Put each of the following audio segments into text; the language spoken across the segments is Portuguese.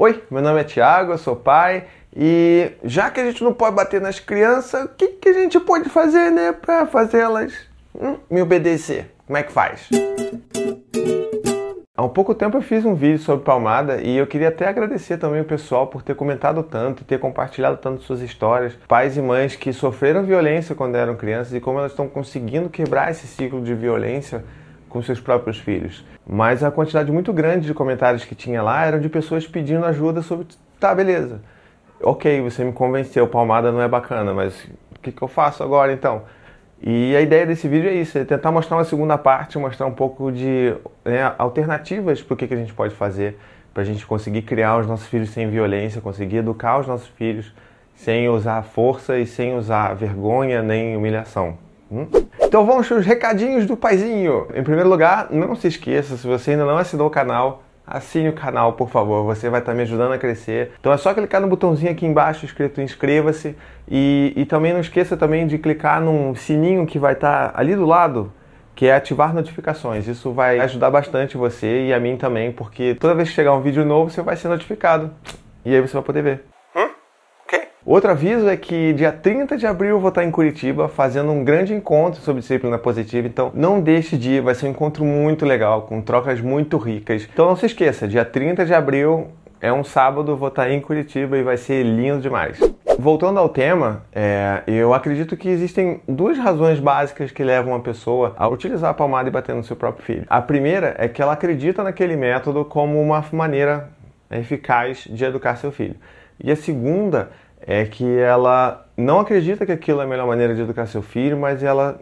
Oi, meu nome é Tiago, eu sou pai e já que a gente não pode bater nas crianças, o que, que a gente pode fazer, né, para fazê-las hum, me obedecer? Como é que faz? Há um pouco tempo eu fiz um vídeo sobre palmada e eu queria até agradecer também o pessoal por ter comentado tanto, ter compartilhado tanto suas histórias. Pais e mães que sofreram violência quando eram crianças e como elas estão conseguindo quebrar esse ciclo de violência com seus próprios filhos. Mas a quantidade muito grande de comentários que tinha lá eram de pessoas pedindo ajuda sobre, tá, beleza. Ok, você me convenceu, palmada não é bacana, mas o que, que eu faço agora então? E a ideia desse vídeo é isso, é tentar mostrar uma segunda parte, mostrar um pouco de né, alternativas para o que, que a gente pode fazer para a gente conseguir criar os nossos filhos sem violência, conseguir educar os nossos filhos sem usar força e sem usar vergonha nem humilhação. Hum? Então vamos para os recadinhos do paizinho. Em primeiro lugar, não se esqueça, se você ainda não assinou o canal, assine o canal, por favor. Você vai estar me ajudando a crescer. Então é só clicar no botãozinho aqui embaixo escrito inscreva-se e, e também não esqueça também de clicar num sininho que vai estar ali do lado que é ativar notificações. Isso vai ajudar bastante você e a mim também, porque toda vez que chegar um vídeo novo, você vai ser notificado. E aí você vai poder ver. Outro aviso é que dia 30 de abril eu vou estar em Curitiba fazendo um grande encontro sobre disciplina positiva, então não deixe de ir, vai ser um encontro muito legal, com trocas muito ricas. Então não se esqueça, dia 30 de abril é um sábado, vou estar em Curitiba e vai ser lindo demais. Voltando ao tema, é, eu acredito que existem duas razões básicas que levam uma pessoa a utilizar a palmada e bater no seu próprio filho. A primeira é que ela acredita naquele método como uma maneira eficaz de educar seu filho. E a segunda é que ela não acredita que aquilo é a melhor maneira de educar seu filho, mas ela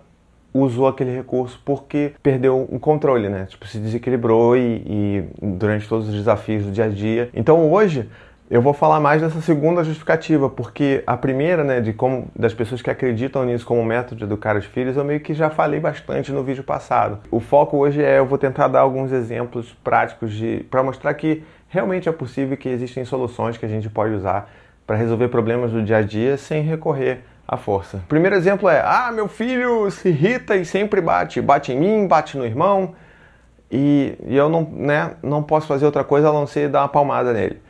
usou aquele recurso porque perdeu o controle, né? Tipo, se desequilibrou e, e, durante todos os desafios do dia a dia. Então hoje eu vou falar mais dessa segunda justificativa, porque a primeira, né, de como das pessoas que acreditam nisso como método de educar os filhos, eu meio que já falei bastante no vídeo passado. O foco hoje é eu vou tentar dar alguns exemplos práticos de para mostrar que realmente é possível que existem soluções que a gente pode usar para resolver problemas do dia a dia sem recorrer à força. Primeiro exemplo é: ah, meu filho se irrita e sempre bate, bate em mim, bate no irmão, e, e eu não, né, não posso fazer outra coisa a não ser dar uma palmada nele.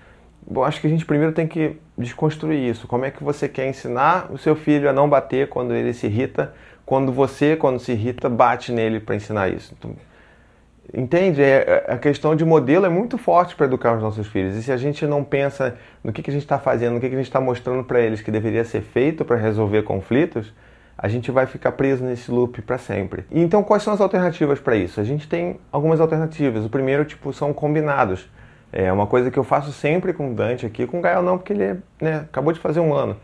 Bom, acho que a gente primeiro tem que desconstruir isso. Como é que você quer ensinar o seu filho a não bater quando ele se irrita, quando você, quando se irrita, bate nele para ensinar isso? Então, Entende? É, é, a questão de modelo é muito forte para educar os nossos filhos. E se a gente não pensa no que, que a gente está fazendo, no que, que a gente está mostrando para eles que deveria ser feito para resolver conflitos, a gente vai ficar preso nesse loop para sempre. Então, quais são as alternativas para isso? A gente tem algumas alternativas. O primeiro, tipo, são combinados. É uma coisa que eu faço sempre com o Dante aqui, com o Gael não, porque ele né, acabou de fazer um ano.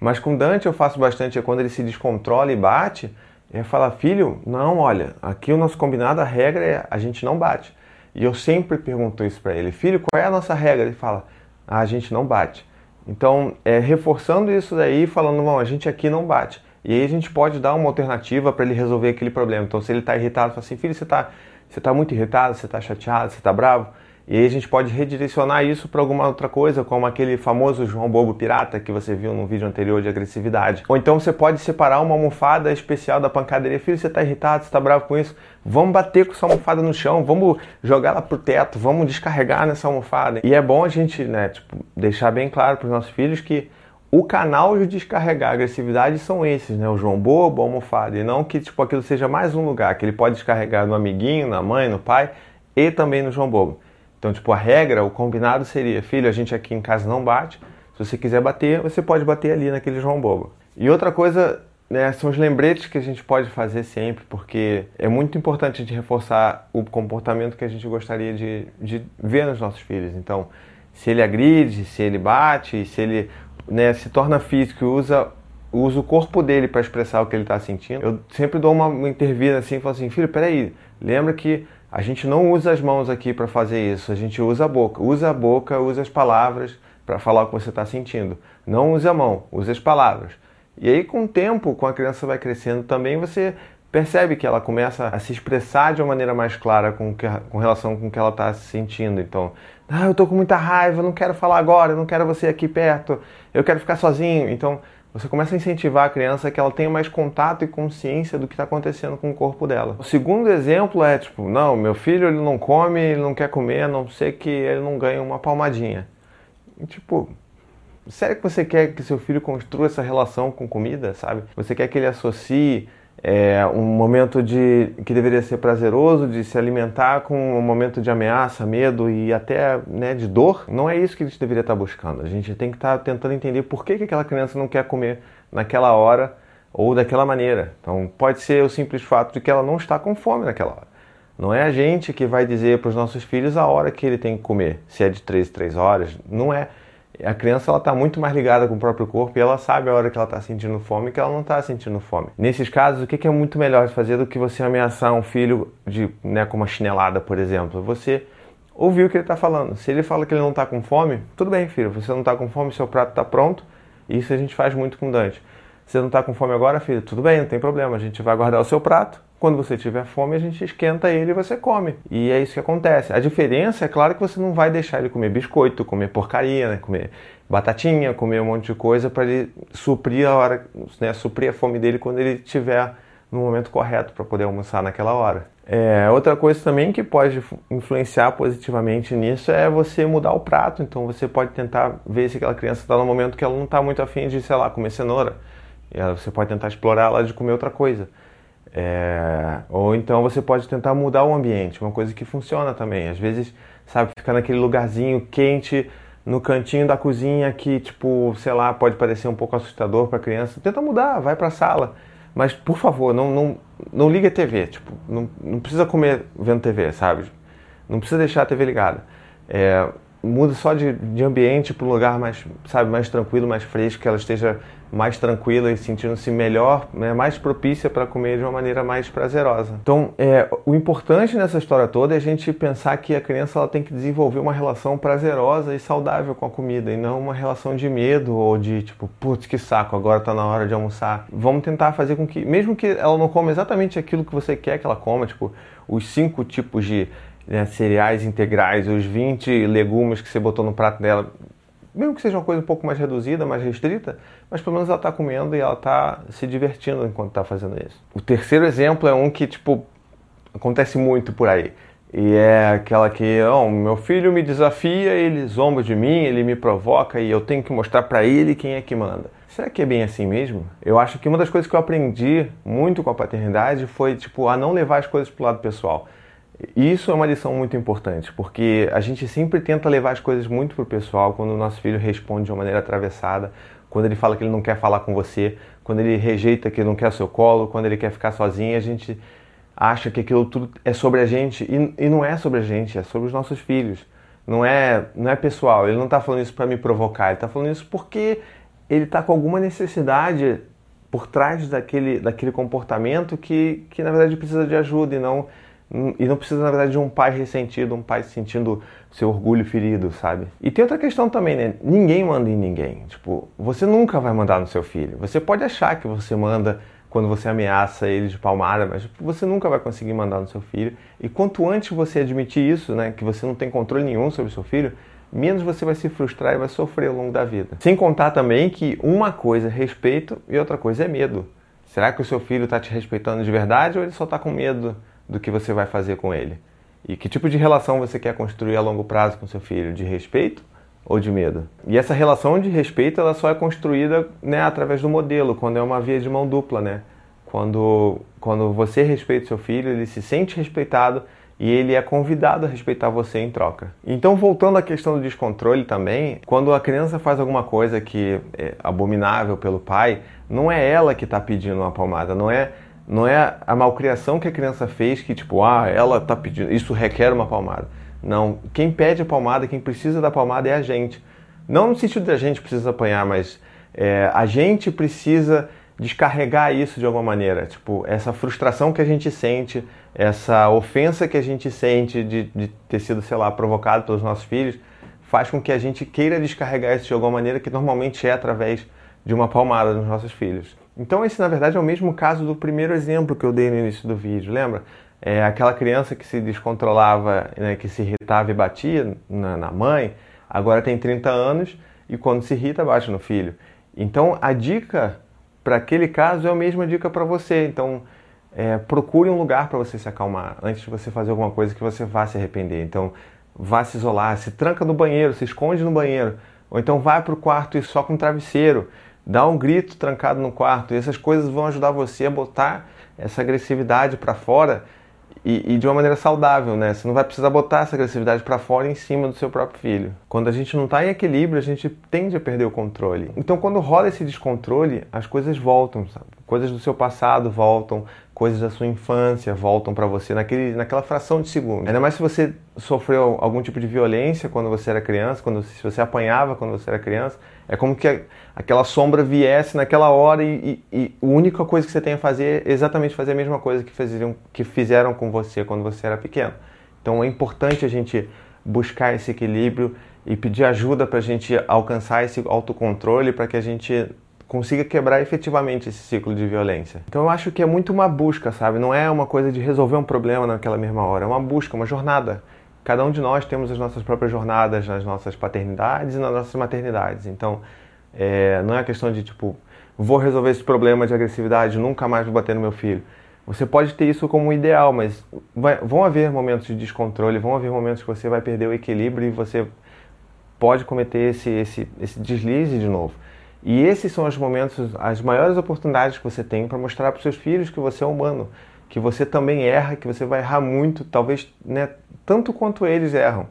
Mas com o Dante eu faço bastante é quando ele se descontrola e bate, ele fala, filho, não, olha, aqui o nosso combinado, a regra é a gente não bate. E eu sempre pergunto isso para ele, filho, qual é a nossa regra? Ele fala, ah, a gente não bate. Então, é, reforçando isso daí, falando, não, a gente aqui não bate. E aí a gente pode dar uma alternativa para ele resolver aquele problema. Então, se ele está irritado, fala assim, filho, você está você tá muito irritado, você está chateado, você está bravo? E a gente pode redirecionar isso para alguma outra coisa, como aquele famoso João Bobo Pirata que você viu no vídeo anterior de agressividade. Ou então você pode separar uma almofada especial da pancadaria. Filho, você está irritado, você está bravo com isso? Vamos bater com essa almofada no chão, vamos jogar ela pro teto, vamos descarregar nessa almofada. E é bom a gente, né, tipo, deixar bem claro para os nossos filhos que o canal de descarregar agressividade são esses, né? O João Bobo, a almofada. E não que tipo, aquilo seja mais um lugar que ele pode descarregar no amiguinho, na mãe, no pai e também no João Bobo. Então, tipo, a regra, o combinado seria: filho, a gente aqui em casa não bate. Se você quiser bater, você pode bater ali naquele João Bobo. E outra coisa né, são os lembretes que a gente pode fazer sempre, porque é muito importante a gente reforçar o comportamento que a gente gostaria de, de ver nos nossos filhos. Então, se ele agride, se ele bate, se ele né, se torna físico e usa, usa o corpo dele para expressar o que ele está sentindo, eu sempre dou uma, intervida assim e falo assim: filho, peraí, lembra que a gente não usa as mãos aqui para fazer isso, a gente usa a boca. Usa a boca, usa as palavras para falar o que você está sentindo. Não use a mão, use as palavras. E aí, com o tempo, com a criança vai crescendo também, você percebe que ela começa a se expressar de uma maneira mais clara com, que, com relação com o que ela está se sentindo. Então, ah, eu estou com muita raiva, não quero falar agora, não quero você aqui perto, eu quero ficar sozinho. Então, você começa a incentivar a criança que ela tenha mais contato e consciência do que está acontecendo com o corpo dela. O segundo exemplo é tipo, não, meu filho ele não come, ele não quer comer, a não ser que ele não ganhe uma palmadinha. tipo, sério que você quer que seu filho construa essa relação com comida, sabe? Você quer que ele associe é, um momento de que deveria ser prazeroso de se alimentar com um momento de ameaça, medo e até né, de dor? Não é isso que a gente deveria estar buscando. A gente tem que estar tentando entender por que, que aquela criança não quer comer naquela hora ou daquela maneira. Então, pode ser o simples fato de que ela não está com fome naquela hora. Não é a gente que vai dizer para os nossos filhos a hora que ele tem que comer, se é de 3 3 horas. Não é. A criança ela está muito mais ligada com o próprio corpo e ela sabe a hora que ela está sentindo fome e que ela não está sentindo fome. Nesses casos, o que é muito melhor de fazer do que você ameaçar um filho de, né, com uma chinelada, por exemplo? Você ouvir o que ele está falando. Se ele fala que ele não está com fome, tudo bem, filho. Você não está com fome, seu prato está pronto. Isso a gente faz muito com o Dante. Você não está com fome agora, filho? Tudo bem, não tem problema. A gente vai guardar o seu prato. Quando você tiver fome, a gente esquenta ele e você come. E é isso que acontece. A diferença é claro que você não vai deixar ele comer biscoito, comer porcaria, né? comer batatinha, comer um monte de coisa para ele suprir a hora, né? suprir a fome dele quando ele estiver no momento correto para poder almoçar naquela hora. É, outra coisa também que pode influenciar positivamente nisso é você mudar o prato. Então você pode tentar ver se aquela criança está no momento que ela não está muito afim de, sei lá, comer cenoura e você pode tentar explorar ela de comer outra coisa. É, ou então você pode tentar mudar o ambiente, uma coisa que funciona também. Às vezes, sabe, ficar naquele lugarzinho quente no cantinho da cozinha que, tipo, sei lá, pode parecer um pouco assustador para criança. Tenta mudar, vai para a sala. Mas, por favor, não, não, não liga a TV. Tipo, não, não precisa comer vendo TV, sabe? Não precisa deixar a TV ligada. É, muda só de, de ambiente para um lugar mais, sabe, mais tranquilo, mais fresco, que ela esteja mais tranquila e sentindo-se melhor, né, mais propícia para comer de uma maneira mais prazerosa. Então, é, o importante nessa história toda é a gente pensar que a criança ela tem que desenvolver uma relação prazerosa e saudável com a comida e não uma relação de medo ou de tipo, putz, que saco, agora está na hora de almoçar. Vamos tentar fazer com que, mesmo que ela não coma exatamente aquilo que você quer que ela coma, tipo, os cinco tipos de né, cereais integrais, os 20 legumes que você botou no prato dela, mesmo que seja uma coisa um pouco mais reduzida, mais restrita, mas pelo menos ela está comendo e ela está se divertindo enquanto está fazendo isso. O terceiro exemplo é um que, tipo, acontece muito por aí. E é aquela que, oh, meu filho me desafia, ele zomba de mim, ele me provoca e eu tenho que mostrar para ele quem é que manda. Será que é bem assim mesmo? Eu acho que uma das coisas que eu aprendi muito com a paternidade foi, tipo, a não levar as coisas pro lado pessoal. Isso é uma lição muito importante, porque a gente sempre tenta levar as coisas muito pro pessoal quando o nosso filho responde de uma maneira atravessada, quando ele fala que ele não quer falar com você, quando ele rejeita que não quer o seu colo, quando ele quer ficar sozinho, a gente acha que aquilo tudo é sobre a gente e, e não é sobre a gente, é sobre os nossos filhos. Não é, não é pessoal, ele não está falando isso para me provocar, ele está falando isso porque ele está com alguma necessidade por trás daquele, daquele comportamento que, que na verdade precisa de ajuda e não e não precisa, na verdade, de um pai ressentido, um pai sentindo seu orgulho ferido, sabe? E tem outra questão também, né? Ninguém manda em ninguém. Tipo, você nunca vai mandar no seu filho. Você pode achar que você manda quando você ameaça ele de palmada, mas você nunca vai conseguir mandar no seu filho. E quanto antes você admitir isso, né, que você não tem controle nenhum sobre o seu filho, menos você vai se frustrar e vai sofrer ao longo da vida. Sem contar também que uma coisa é respeito e outra coisa é medo. Será que o seu filho está te respeitando de verdade ou ele só está com medo do que você vai fazer com ele. E que tipo de relação você quer construir a longo prazo com seu filho? De respeito ou de medo? E essa relação de respeito ela só é construída né, através do modelo, quando é uma via de mão dupla, né? Quando, quando você respeita seu filho, ele se sente respeitado e ele é convidado a respeitar você em troca. Então, voltando à questão do descontrole também, quando a criança faz alguma coisa que é abominável pelo pai, não é ela que está pedindo uma palmada, não é não é a malcriação que a criança fez que, tipo, ah, ela está pedindo, isso requer uma palmada. Não, quem pede a palmada, quem precisa da palmada é a gente. Não no sentido de a gente precisa apanhar, mas é, a gente precisa descarregar isso de alguma maneira. Tipo, essa frustração que a gente sente, essa ofensa que a gente sente de, de ter sido, sei lá, provocado pelos nossos filhos, faz com que a gente queira descarregar isso de alguma maneira que normalmente é através de uma palmada nos nossos filhos. Então esse na verdade é o mesmo caso do primeiro exemplo que eu dei no início do vídeo, lembra? É aquela criança que se descontrolava, né, que se irritava e batia na, na mãe, agora tem 30 anos e quando se irrita bate no filho. Então a dica para aquele caso é a mesma dica para você. Então é, procure um lugar para você se acalmar antes de você fazer alguma coisa que você vá se arrepender. Então vá se isolar, se tranca no banheiro, se esconde no banheiro Ou então vai para o quarto e só com travesseiro, dá um grito trancado no quarto. E essas coisas vão ajudar você a botar essa agressividade para fora e, e, de uma maneira saudável, né? Você não vai precisar botar essa agressividade para fora em cima do seu próprio filho. Quando a gente não está em equilíbrio, a gente tende a perder o controle. Então, quando rola esse descontrole, as coisas voltam, sabe? Coisas do seu passado voltam, coisas da sua infância voltam para você naquele, naquela fração de segundo. Ainda mais se você sofreu algum tipo de violência quando você era criança, quando se você apanhava quando você era criança, é como que aquela sombra viesse naquela hora e, e, e, a única coisa que você tem a fazer é exatamente fazer a mesma coisa que, faziam, que fizeram com você quando você era pequeno. Então é importante a gente buscar esse equilíbrio e pedir ajuda para a gente alcançar esse autocontrole para que a gente consiga quebrar efetivamente esse ciclo de violência. Então eu acho que é muito uma busca, sabe? Não é uma coisa de resolver um problema naquela mesma hora, é uma busca, uma jornada. Cada um de nós temos as nossas próprias jornadas nas nossas paternidades e nas nossas maternidades. Então, é, não é questão de tipo, vou resolver esse problema de agressividade, nunca mais vou bater no meu filho. Você pode ter isso como um ideal, mas vai, vão haver momentos de descontrole, vão haver momentos que você vai perder o equilíbrio e você pode cometer esse, esse, esse deslize de novo. E esses são os momentos, as maiores oportunidades que você tem para mostrar para os seus filhos que você é humano, que você também erra, que você vai errar muito, talvez né, tanto quanto eles erram.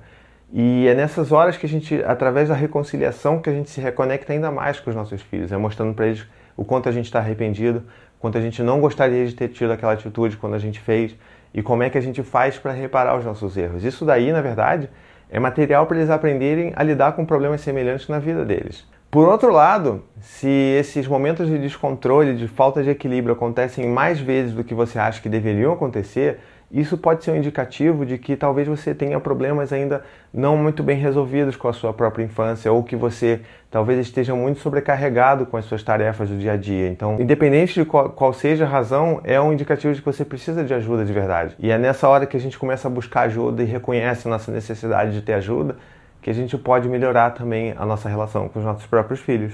E é nessas horas que a gente, através da reconciliação, que a gente se reconecta ainda mais com os nossos filhos, é mostrando para eles o quanto a gente está arrependido, quanto a gente não gostaria de ter tido aquela atitude quando a gente fez e como é que a gente faz para reparar os nossos erros. Isso daí, na verdade, é material para eles aprenderem a lidar com problemas semelhantes na vida deles. Por outro lado, se esses momentos de descontrole, de falta de equilíbrio acontecem mais vezes do que você acha que deveriam acontecer, isso pode ser um indicativo de que talvez você tenha problemas ainda não muito bem resolvidos com a sua própria infância ou que você talvez esteja muito sobrecarregado com as suas tarefas do dia a dia. Então, independente de qual, qual, seja a razão, é um indicativo de que você precisa de ajuda de verdade. E é nessa hora que a gente começa a buscar ajuda e reconhece a nossa necessidade de ter ajuda que a gente pode melhorar também a nossa relação com os nossos próprios filhos.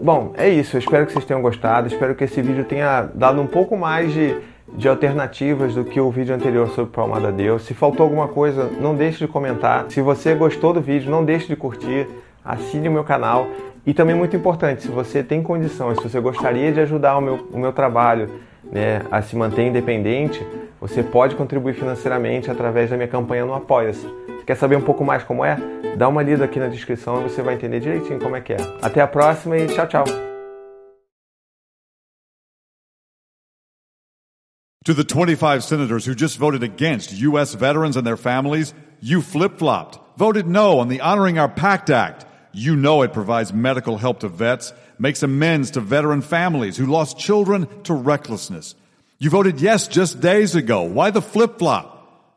Bom, é isso. Eu espero que vocês tenham gostado. Espero que esse vídeo tenha dado um pouco mais de, de alternativas do que o vídeo anterior sobre Palmada Deus. Se faltou alguma coisa, não deixe de comentar. Se você gostou do vídeo, não deixe de curtir. Assine o meu canal. E também muito importante, se você tem condições, se você gostaria de ajudar o meu, o meu trabalho né, a se manter independente, você pode contribuir financeiramente através da minha campanha no Apoia-se. Quer saber um pouco mais como é? Dá uma lida aqui na descrição e você vai entender direitinho como é que é. Até a próxima e tchau, tchau. To the 25 senators who just voted against U.S. veterans and their families, you flip flopped, voted no on the Honoring Our Pact Act. You know it provides medical help to vets, makes amends to veteran families who lost children to recklessness. You voted yes just days ago. Why the flip flop?